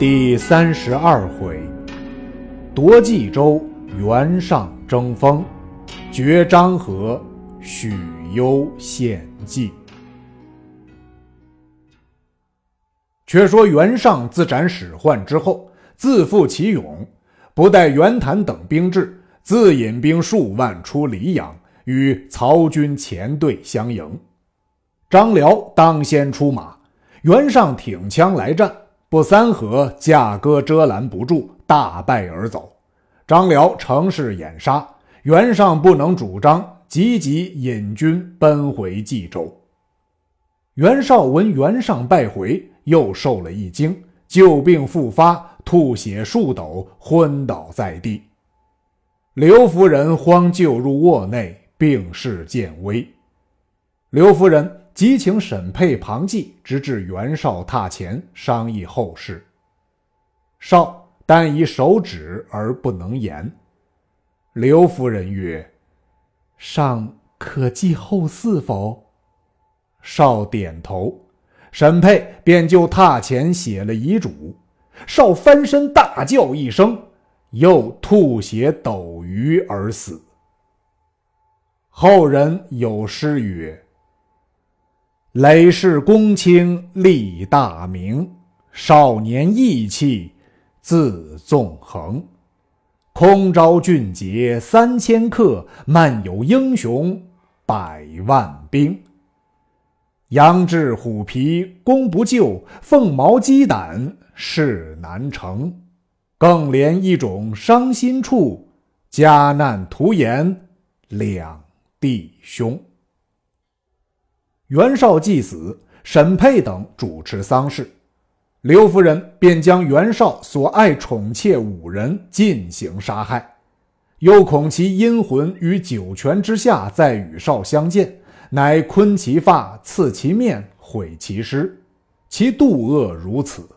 第三十二回，夺冀州，袁尚争锋，绝漳河，许攸献计。却说袁尚自斩史涣之后，自负其勇，不待袁谭等兵至，自引兵数万出黎阳，与曹军前队相迎。张辽当先出马，袁尚挺枪来战。不三合，架戈遮拦不住，大败而走。张辽乘势掩杀，袁尚不能主张，急急引军奔回冀州。袁绍闻袁尚败回，又受了一惊，旧病复发，吐血数斗，昏倒在地。刘夫人慌救入卧内，病势渐危。刘夫人。即请沈佩、庞纪直至袁绍榻前商议后事。绍但以手指而不能言。刘夫人曰：“尚可记后嗣否？”绍点头。沈佩便就榻前写了遗嘱。绍翻身大叫一声，又吐血斗鱼而死。后人有诗曰。累世公卿立大名，少年意气自纵横。空招俊杰三千客，漫有英雄百万兵。羊脂虎皮功不就，凤毛鸡胆事难成。更怜一种伤心处，家难徒言两弟兄。袁绍既死，沈佩等主持丧事，刘夫人便将袁绍所爱宠妾五人进行杀害，又恐其阴魂于九泉之下再与绍相见，乃昆其发，刺其面，毁其尸，其妒恶如此。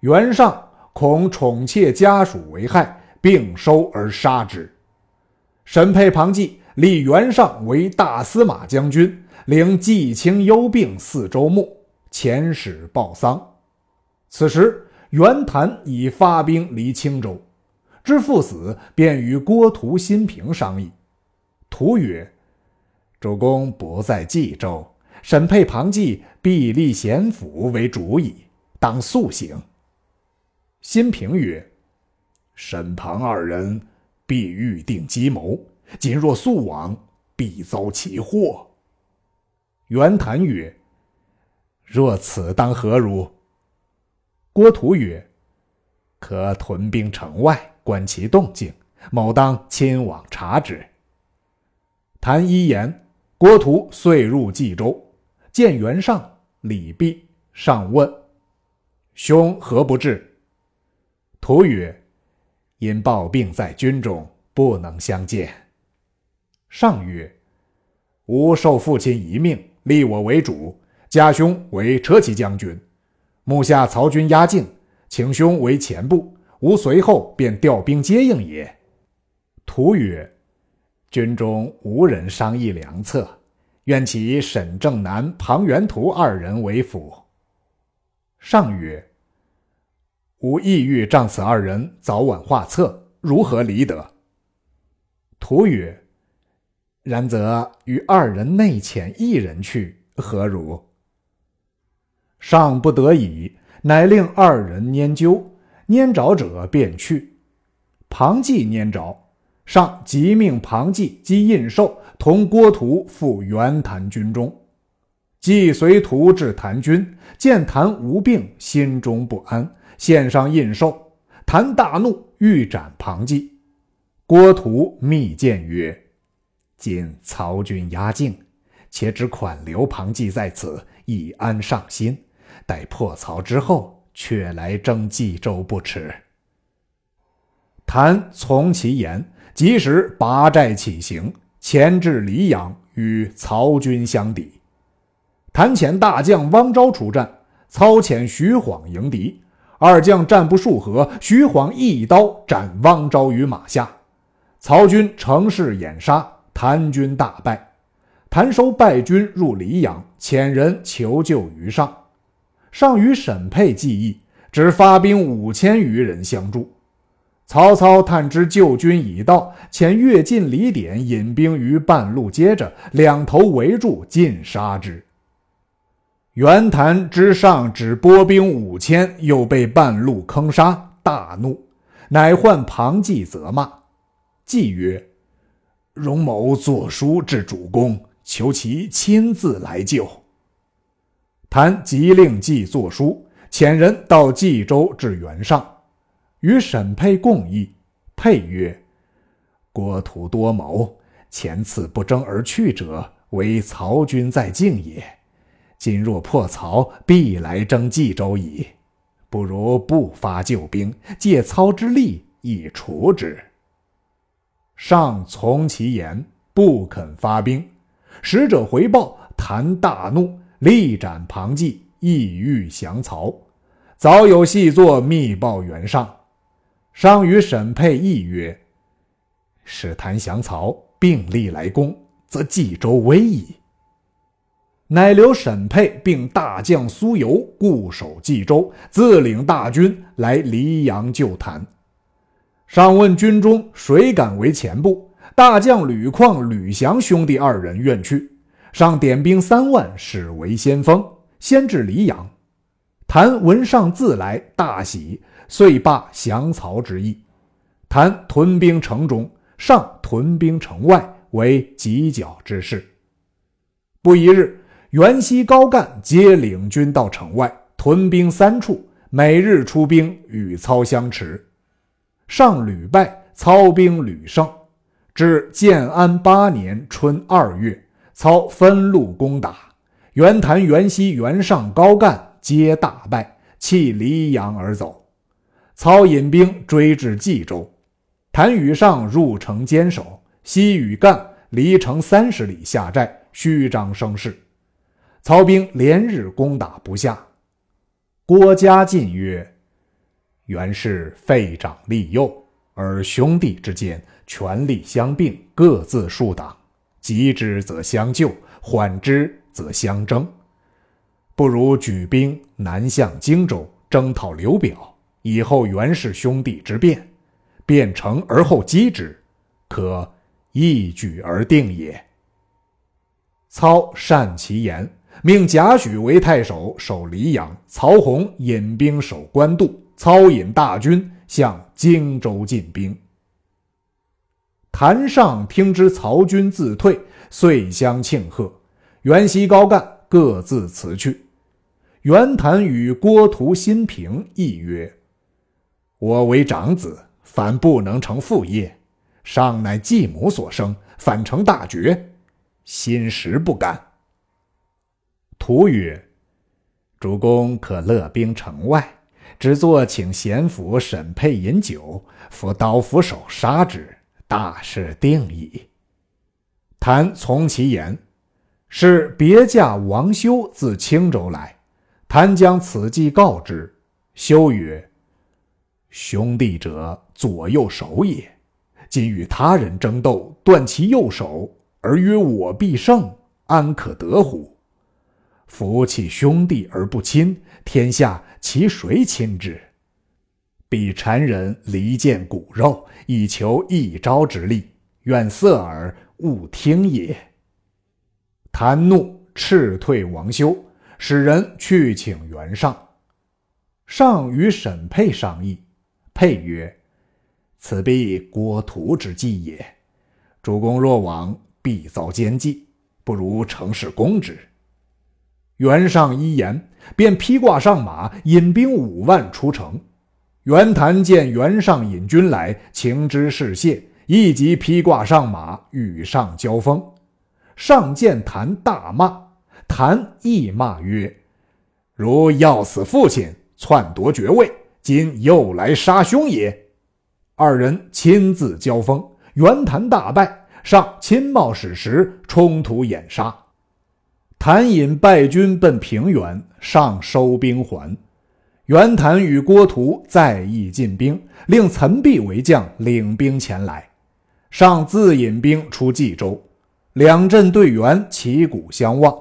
袁尚恐宠妾家属为害，并收而杀之。沈佩、庞纪立袁尚为大司马将军。领季青幽病四周目，遣使报丧。此时袁谭已发兵离青州，知父死，便与郭图、辛平商议。图曰：“主公不在冀州，沈佩、庞纪必立贤府为主矣，当速行。”辛平曰：“沈庞二人必预定计谋，今若速往，必遭其祸。”袁谭曰：“若此，当何如？”郭图曰：“可屯兵城外，观其动静，某当亲往察之。”谭一言，郭图遂入冀州，见袁尚、礼毕，上问：“兄何不至？”图曰：“因抱病在军中，不能相见。”上曰：“吾受父亲遗命。”立我为主，家兄为车骑将军，目下曹军压境，请兄为前部，吾随后便调兵接应也。图曰：军中无人商议良策，愿其沈正南、庞元图二人为辅。上曰：吾意欲仗此二人早晚画策，如何离得？图曰。然则与二人内遣一人去，何如？尚不得已，乃令二人拈阄，拈着者便去。庞纪拈着，上即命庞纪及印绶同郭图赴袁谭军中。既随图至谭军，见谭无病，心中不安，献上印绶。谭大怒，欲斩庞纪。郭图密谏曰。今曹军压境，且只款留庞纪在此，以安上心。待破曹之后，却来征冀州不迟。谭从其言，及时拔寨起行，前至黎阳，与曹军相抵。谭遣大将汪昭出战，操遣徐晃迎敌。二将战不数合，徐晃一刀斩汪昭于马下。曹军乘势掩杀。谭军大败，谭收败军入黎阳，遣人求救于上。上与沈佩计议，只发兵五千余人相助。曹操探知救军已到，遣越进李典引兵于半路接着，两头围住，尽杀之。袁谭之上只拨兵五千，又被半路坑杀，大怒，乃唤庞纪责骂。纪曰：“荣某作书至主公，求其亲自来救。”谭即令纪作书，遣人到冀州至袁尚。与沈沛共议，沛曰：“郭图多谋，前次不争而去者，为曹军在境也。今若破曹，必来征冀州矣。不如不发救兵，借操之力以除之。”上从其言，不肯发兵。使者回报，谭大怒，力斩庞纪，意欲降曹。早有细作密报袁尚。商与沈沛议曰：“使谭降曹，并力来攻，则冀州危矣。”乃留沈沛并大将苏由固守冀州，自领大军来黎阳救谭。上问军中谁敢为前部，大将吕旷、吕翔兄弟二人愿去。上点兵三万，使为先锋，先至黎阳。谭闻上自来，大喜。遂罢降曹之意，谭屯兵城中，上屯兵城外，为犄角之势。不一日，袁熙、高干皆领军到城外，屯兵三处，每日出兵与操相持。上屡败，操兵屡胜。至建安八年春二月，操分路攻打，袁谭、袁熙、袁尚、高干皆大败，弃黎阳而走。操引兵追至冀州，谭与上入城坚守，西与干离城三十里下寨，虚张声势。曹兵连日攻打不下。郭嘉进曰：“原是废长立幼，而兄弟之间权力相并，各自树党，急之则相救，缓之则相争。不如举兵南向荆州，征讨刘表。”以后袁氏兄弟之变，变成而后击之，可一举而定也。操善其言，命贾诩为太守，守黎阳；曹洪引兵守官渡。操引大军向荆州进兵。谭上听知曹军自退，遂相庆贺。袁熙、高干各自辞去。袁谭与郭图、辛平议曰。我为长子，反不能成父业；尚乃继母所生，反成大绝，心实不甘。图曰：“主公可勒兵城外，只作请贤府沈沛饮酒，扶刀斧手杀之，大事定矣。”谭从其言，是别驾王修自青州来，谭将此计告之，修曰。兄弟者，左右手也。今与他人争斗，断其右手，而曰我必胜，安可得乎？夫弃兄弟而不亲，天下其谁亲之？彼谗人离间骨肉，以求一朝之利，愿色耳，勿听也。谭怒，斥退王修，使人去请袁尚。尚与沈沛商议。沛曰：“此必郭图之计也。主公若往，必遭奸计，不如乘势攻之。”袁尚一言，便披挂上马，引兵五万出城。袁谭见袁尚引军来，情知事谢，立即披挂上马，与上交锋。上见谭，大骂。谭亦骂曰：“如要死父亲，篡夺爵位。”今又来杀兄也！二人亲自交锋，袁谭大败，上亲冒矢石冲突掩杀。谭引败军奔平原，上收兵还。袁谭与郭图再议进兵，令岑璧为将领兵前来。上自引兵出冀州，两阵队员旗鼓相望，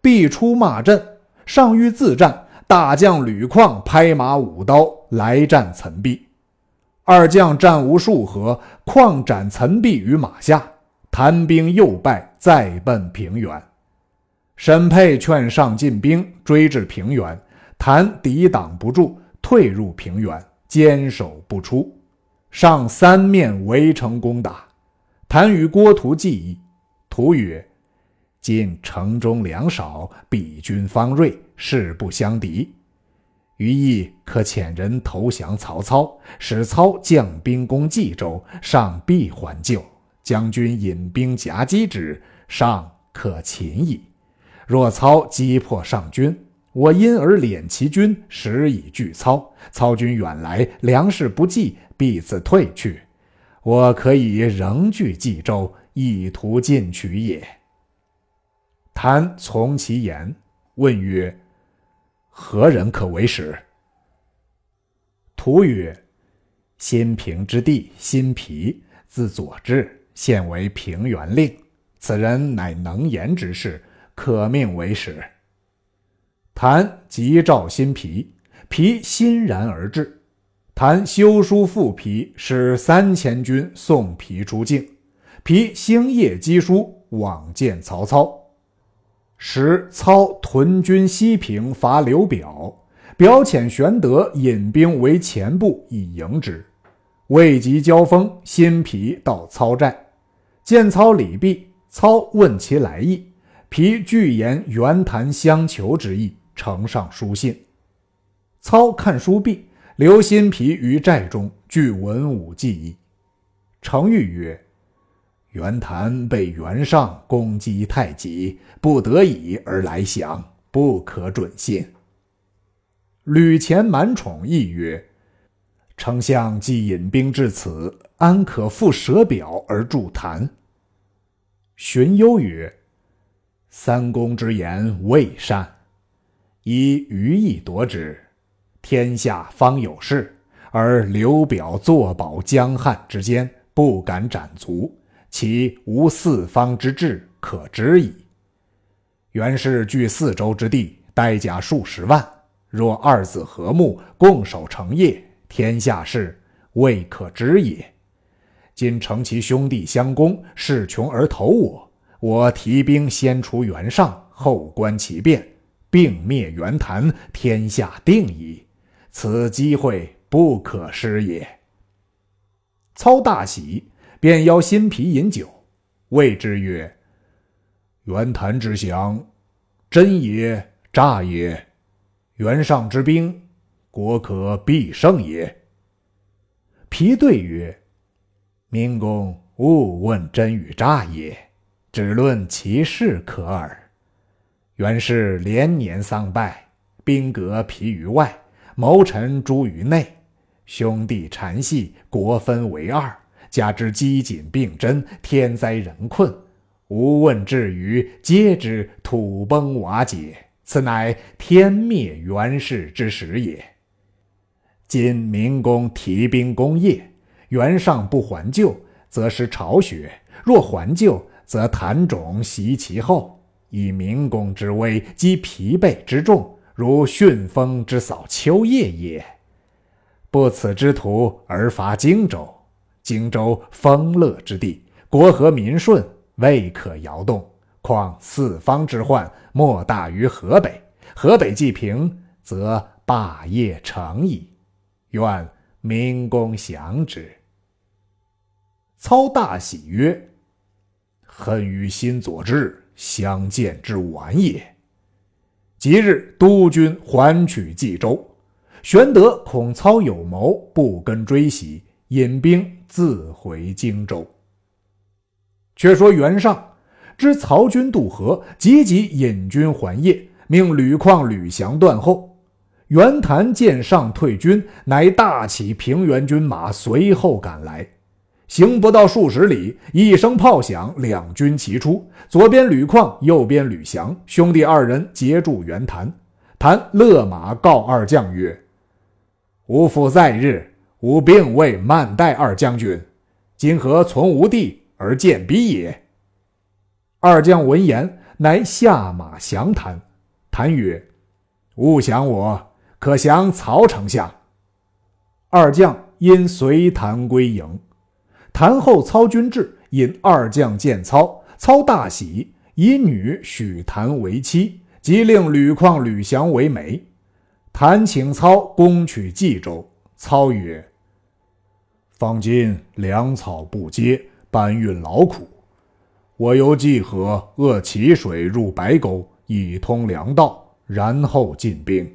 必出骂阵。上欲自战。大将吕旷拍马舞刀来战岑壁，二将战无数合，旷斩岑壁于马下。谭兵又败，再奔平原。沈沛劝上进兵，追至平原，谭抵挡不住，退入平原，坚守不出。上三面围城攻打，谭与郭图计议。图曰：“今城中粮少，彼军方锐，势不相敌。余意可遣人投降曹操，使操将兵攻冀州，上必还救。”将军引兵夹击之，上可擒矣。若操击破上军，我因而敛其军，实以拒操。操军远来，粮食不济，必自退去。我可以仍据冀州，意图进取也。谭从其言，问曰：“何人可为使？”图曰：“新平之地辛毗，自左志。”现为平原令，此人乃能言之士，可命为使。谭即召新皮，皮欣然而至。谭修书复皮，使三千军送皮出境。皮星夜击书，往见曹操。时操屯军西平，伐刘表，表遣玄德引兵为前部以迎之。未及交锋，新皮到操寨。见操礼毕，操问其来意，皮具言袁谭相求之意，呈上书信。操看书毕，留心皮于寨中，具文武记忆。程昱曰：“袁谭被袁尚攻击太急，不得已而来降，不可准信。”吕虔满宠亦曰：“丞相既引兵至此。”安可复舍表而助谭？荀攸曰：“三公之言未善，以余意夺之，天下方有事，而刘表坐保江汉之间，不敢斩卒，其无四方之志可知矣。袁氏据四州之地，带甲数十万，若二子和睦，共守成业，天下事未可知也。”今承其兄弟相攻，势穷而投我。我提兵先除袁尚，后观其变，并灭袁谭，天下定矣。此机会不可失也。操大喜，便邀新皮饮酒，谓之曰：“袁谭之降，真也诈也？袁尚之兵，国可必胜也？”皮对曰。明公勿问真与诈也，只论其事可耳。袁氏连年丧败，兵革疲于外，谋臣诛于内，兄弟缠系，国分为二，加之饥馑病真，天灾人困，无问至于，皆知土崩瓦解，此乃天灭袁氏之时也。今明公提兵攻邺。袁尚不还救，则失巢穴；若还救，则谭种袭其后，以明公之威击疲惫之众，如旋风之扫秋叶也。不此之徒而伐荆州，荆州丰乐之地，国和民顺，未可摇动。况四方之患，莫大于河北。河北既平，则霸业成矣。愿。明公降之。操大喜曰：“恨与新左志相见之晚也。”即日，督军还取冀州。玄德恐操有谋，不跟追袭，引兵自回荆州。却说袁尚知曹军渡河，急急引军还邺，命吕旷、吕翔断后。袁谭见上退军，乃大起平原军马，随后赶来。行不到数十里，一声炮响，两军齐出。左边吕旷，右边吕翔，兄弟二人截住袁谭。谭勒马告二将曰：“吾父在日，吾并未慢待二将军，今何从无地而见逼也？”二将闻言，乃下马降谭。谭曰：勿降我，可降曹丞相。”二将因随谭归营。谭后操军至，引二将见操，操大喜，以女许谭为妻，即令吕旷、吕翔为媒。谭请操攻取冀州，操曰：“方今粮草不接，搬运劳苦，我由济河扼淇水入白沟，以通粮道，然后进兵。”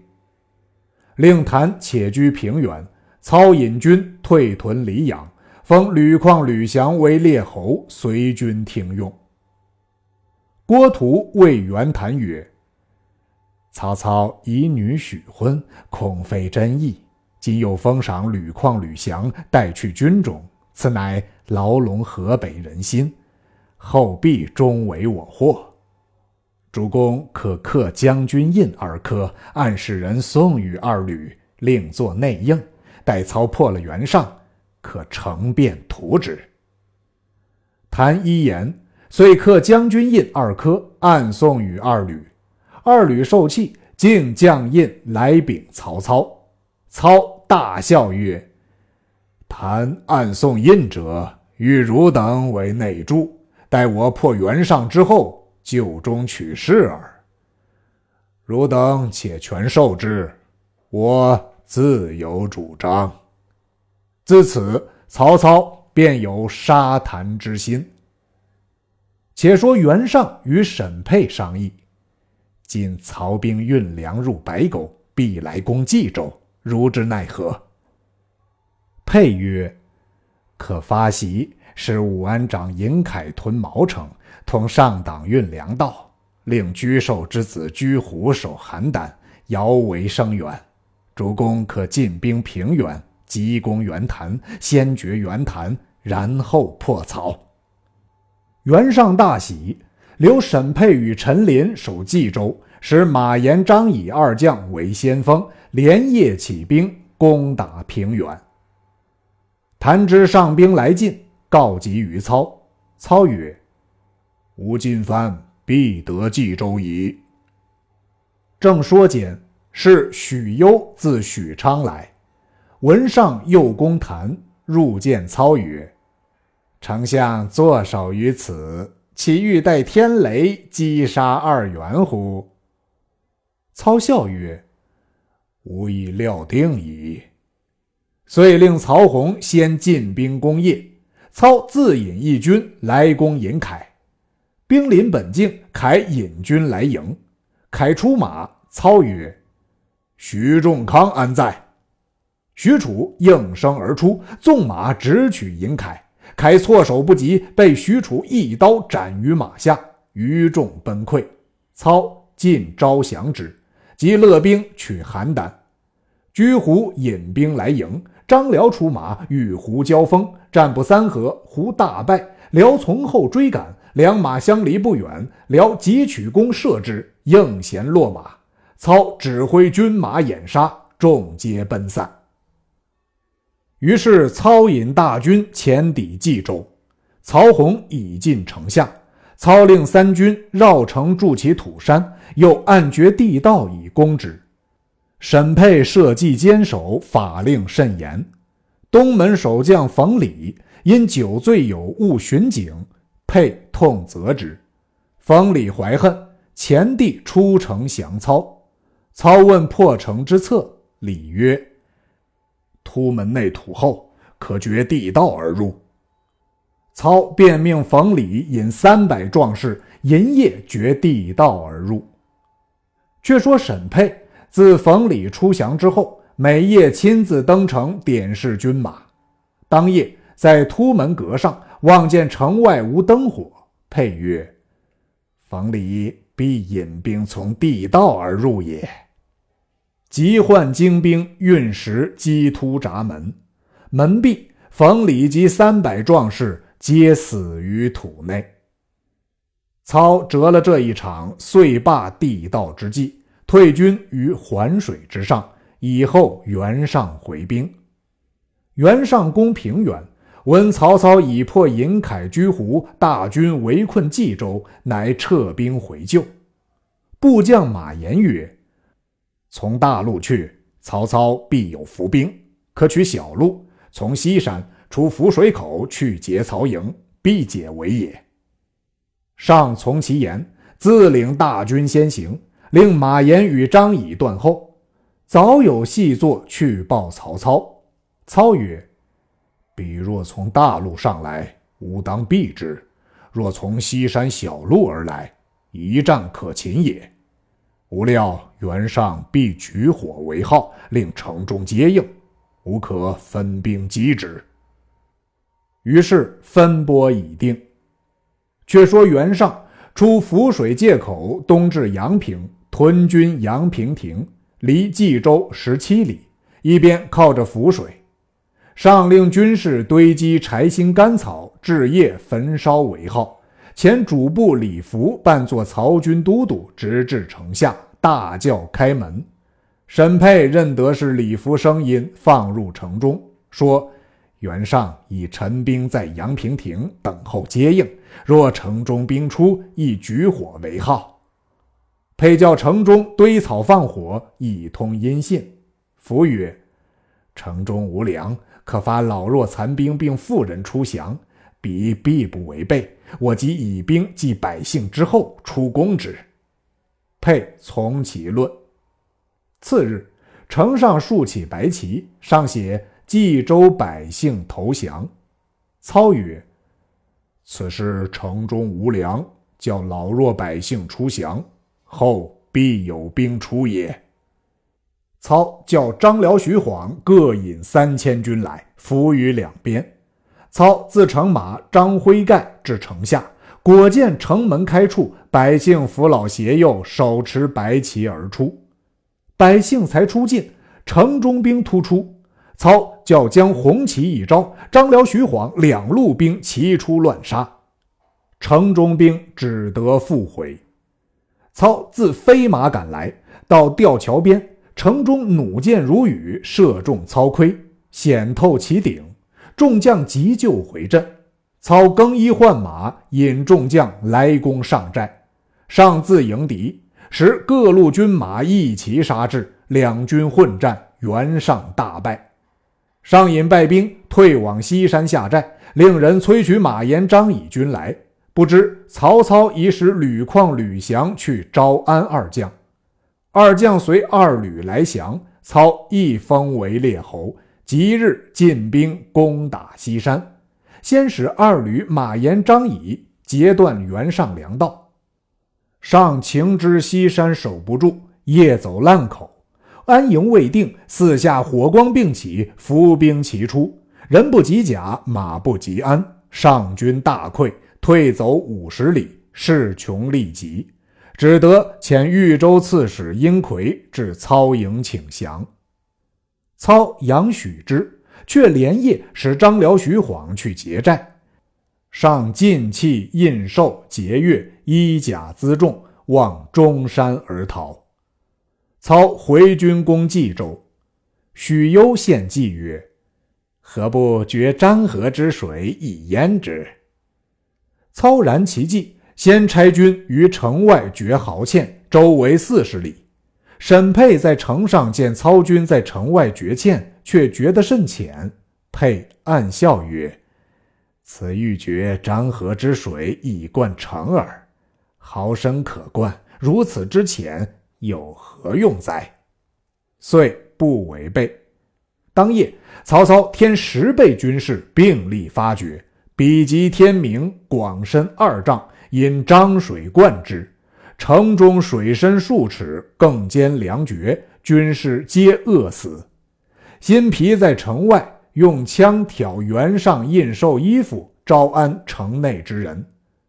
令谭且居平原，操引军退屯黎阳。封吕旷、吕翔为列侯，随军听用。郭图谓袁谭曰：“曹操以女许婚，恐非真意。今又封赏吕旷、吕翔，带去军中，此乃牢笼河北人心，后必终为我祸。主公可刻将军印二颗，暗使人送与二吕，另作内应，待操破了袁尚。”可乘便图之。谭一言，遂刻将军印二颗，暗送与二吕。二吕受气，竟将印来禀曹操。操大笑曰：“谭暗送印者，与汝等为内助，待我破袁尚之后，就中取势耳。汝等且全受之，我自有主张。”自此，曹操便有杀谭之心。且说袁尚与沈佩商议：今曹兵运粮入白沟，必来攻冀州，如之奈何？沛曰：“可发檄，使武安长尹凯屯毛城，同上党运粮道，令居寿之子居虎守邯郸，遥为声援。主公可进兵平原。”急攻袁谭，先绝袁谭，然后破曹。袁尚大喜，留沈沛与陈琳守冀州，使马延、张乙二将为先锋，连夜起兵攻打平原。谭知上兵来进，告急于操。操曰：“吾进番，必得冀州矣。”正说间，是许攸自许昌来。闻上右公谈，入见操曰：“丞相坐守于此，岂欲待天雷击杀二袁乎？”操笑曰：“吾已料定矣。”遂令曹洪先进兵攻邺，操自引一军来攻尹凯。兵临本境，凯引军来迎，凯出马，操曰：“徐仲康安在？”许褚应声而出，纵马直取尹凯。凯措手不及，被许褚一刀斩于马下，余众崩溃。操尽招降之，即勒兵取邯郸。居胡引兵来迎，张辽出马与胡交锋，战不三合，胡大败。辽从后追赶，两马相离不远，辽急取弓射之，应弦落马。操指挥军马掩杀，众皆奔散。于是操引大军前抵冀州，曹洪已进城下。操令三军绕城筑起土山，又暗掘地道以攻之。沈沛设计坚守，法令甚严。东门守将冯礼因酒醉有误巡警，沛痛责之。冯礼怀恨，前地出城降操。操问破城之策，礼曰。突门内土厚，可掘地道而入。操便命冯礼引三百壮士，银夜掘地道而入。却说沈沛自冯礼出降之后，每夜亲自登城点视军马。当夜在突门阁上望见城外无灯火，沛曰：“冯礼必引兵从地道而入也。”急唤精兵运石击突闸门，门闭，冯礼及三百壮士皆死于土内。操折了这一场，遂罢地道之计，退军于环水之上，以后袁尚回兵。袁尚攻平原，闻曹操已破尹凯、居胡，大军围困冀州，乃撤兵回救。部将马延曰。从大路去，曹操必有伏兵；可取小路，从西山出涪水口去劫曹营，必解围也。上从其言，自领大军先行，令马延与张仪断后。早有细作去报曹操。操曰：“彼若从大路上来，吾当避之；若从西山小路而来，一战可擒也。吾料袁尚必举火为号，令城中接应，无可分兵击之。”于是分拨已定。却说袁尚出涪水界口，东至阳平，屯军阳平亭。离冀州十七里，一边靠着涪水。上令军士堆积柴薪干草，置夜焚烧为号。前主簿李福扮作曹军都督，直至城下，大叫开门。沈佩认得是李福声音，放入城中，说：“袁尚已陈兵在阳平亭等候接应，若城中兵出，亦举火为号。”配叫城中堆草放火，以通音信。符曰：“城中无粮，可发老弱残兵并妇人出降，彼必不违背。我即以兵继百姓之后，出攻之。”配从其论。次日，城上竖起白旗，上写“冀州百姓投降”。操曰：“此事城中无粮，叫老弱百姓出降。”后必有兵出也。操叫张辽、徐晃各引三千军来，伏于两边。操自乘马，张辉盖至城下，果见城门开处，百姓扶老携幼，手持白旗而出。百姓才出进，城中兵突出。操叫将红旗一招，张辽、徐晃两路兵齐出乱杀，城中兵只得复回。操自飞马赶来，到吊桥边，城中弩箭如雨，射中操盔，险透其顶。众将急救回阵。操更衣换马，引众将来攻上寨。上自迎敌，使各路军马一齐杀至，两军混战，袁尚大败。上引败兵退往西山下寨，令人催取马延、张以军来。不知曹操已使吕旷、吕翔去招安二将，二将随二吕来降，操亦封为列侯。即日进兵攻打西山，先使二吕马延、张仪截断袁尚粮道。上情知西山守不住，夜走烂口，安营未定，四下火光并起，伏兵齐出，人不及甲，马不及鞍，上军大溃。退走五十里，势穷力竭，只得遣豫州刺史殷奎至操营请降。操杨许之，却连夜使张辽、徐晃去劫寨，上进器印绶节钺衣甲辎重，望中山而逃。操回军攻冀州，许攸献计曰：“何不决漳河之水以淹之？”操然其计，先差军于城外掘壕堑，周围四十里。沈佩在城上见操军在城外掘堑，却觉得甚浅。佩暗笑曰：“此欲掘漳河之水以灌城耳，壕深可灌，如此之浅，有何用哉？”遂不违背。当夜，曹操添十倍军士，并力发掘。比及天明，广深二丈，引漳水灌之。城中水深数尺，更兼粮绝，军士皆饿死。辛毗在城外用枪挑袁尚印绶衣服，招安城内之人。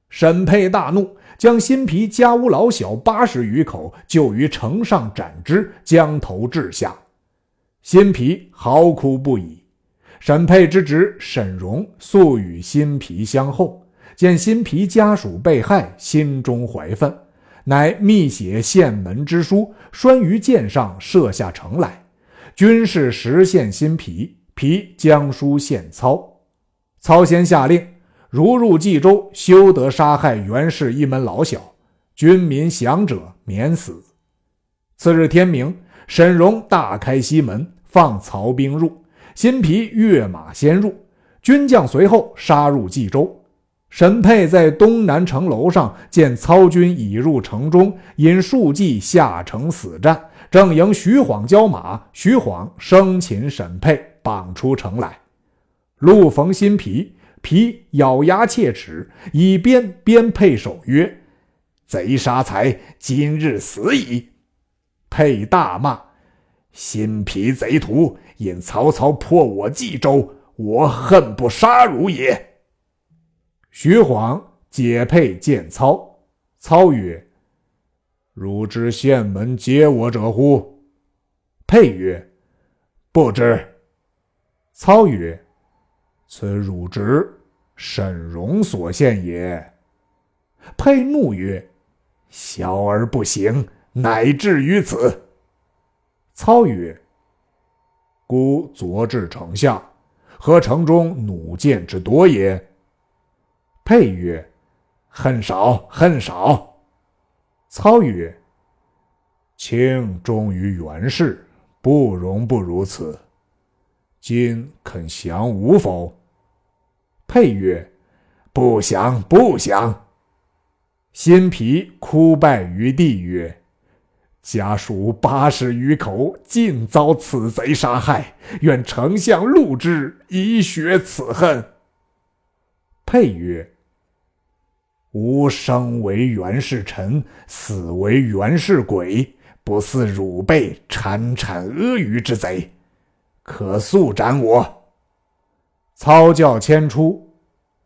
沈佩大怒，将辛毗家屋老小八十余口就于城上斩之，将头掷下。辛毗嚎哭不已。沈佩之侄沈荣素与辛毗相厚，见辛毗家属被害，心中怀愤，乃密写献门之书，拴于箭上，射下城来。军士实献新皮，皮将书献操。操先下令，如入冀州，休得杀害袁氏一门老小，军民降者免死。次日天明，沈荣大开西门，放曹兵入。新皮跃马先入，军将随后杀入冀州。沈沛在东南城楼上见曹军已入城中，引数骑下城死战，正迎徐晃交马，徐晃生擒沈沛，绑出城来。陆逢辛毗，毗咬牙切齿，以鞭鞭沛首曰：“贼杀财，今日死矣！”沛大骂：“辛毗贼徒，引曹操破我冀州，我恨不杀汝也。”徐晃解佩见操，操曰：“汝知县门接我者乎？”佩曰：“不知。”操曰：“此汝侄沈荣所献也。”佩怒曰：“小儿不行，乃至于此。”操曰：“孤昨至城下，何城中弩箭之多也？”沛曰：“恨少，恨少。”操曰：“卿忠于袁氏，不容不如此。今肯降吾否？”沛曰：“不降，不降。”辛毗哭拜于地曰：“家属八十余口，尽遭此贼杀害，愿丞相戮之，以雪此恨。”沛曰：“吾生为袁氏臣，死为袁氏鬼，不似汝辈谗谗阿谀之贼，可速斩我。”操教迁出，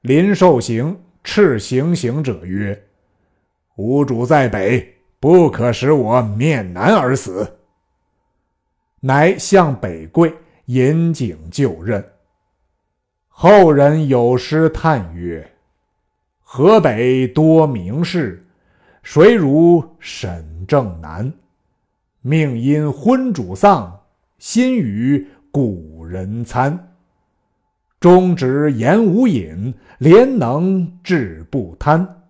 临受刑，斥行刑者曰：“吾主在北，不可使我面南而死。”乃向北跪，引颈就任。后人有诗叹曰：“河北多名士，谁如沈正南？命因昏主丧，心与古人餐。忠直言无隐，廉能志不贪。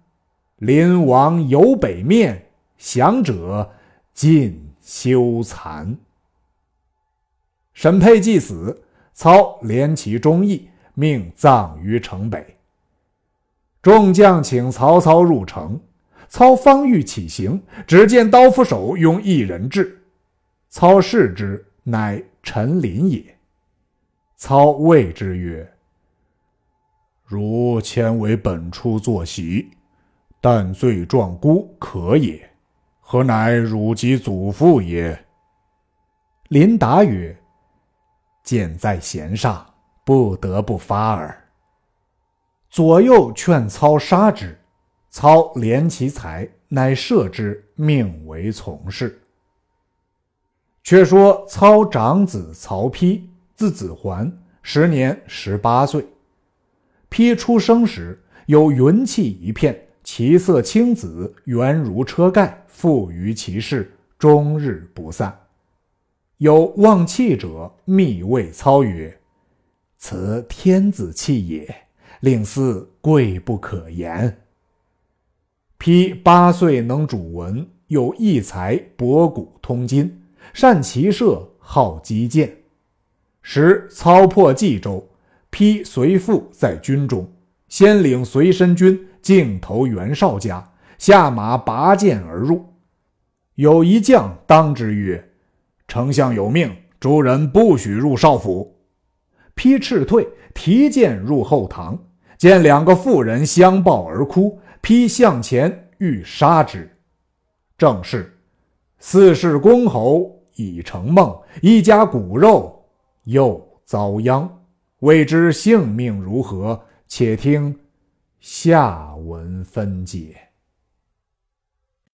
临王有北面，降者尽羞惭。”沈沛既死，操怜其忠义。命葬于城北。众将请曹操入城，操方欲起行，只见刀斧手拥一人至。操视之，乃陈琳也。操谓之曰：“汝迁为本初坐席，但罪状孤可也，何乃汝及祖父也？”琳答曰：“剑在弦上。”不得不发耳。左右劝操杀之，操怜其才，乃赦之，命为从事。却说操长子曹丕，字子桓，时年十八岁。丕出生时有云气一片，其色青紫，圆如车盖，附于其室，终日不散。有望气者，密谓操曰。此天子气也，令嗣贵不可言。丕八岁能主文，有异才，博古通今，善骑射，好击剑。时操破冀州，丕随父在军中，先领随身军径投袁绍家，下马拔剑而入。有一将当之曰：“丞相有命，诸人不许入少府。”丕斥退，提剑入后堂，见两个妇人相抱而哭。披向前欲杀之，正是四世公侯已成梦，一家骨肉又遭殃。未知性命如何？且听下文分解。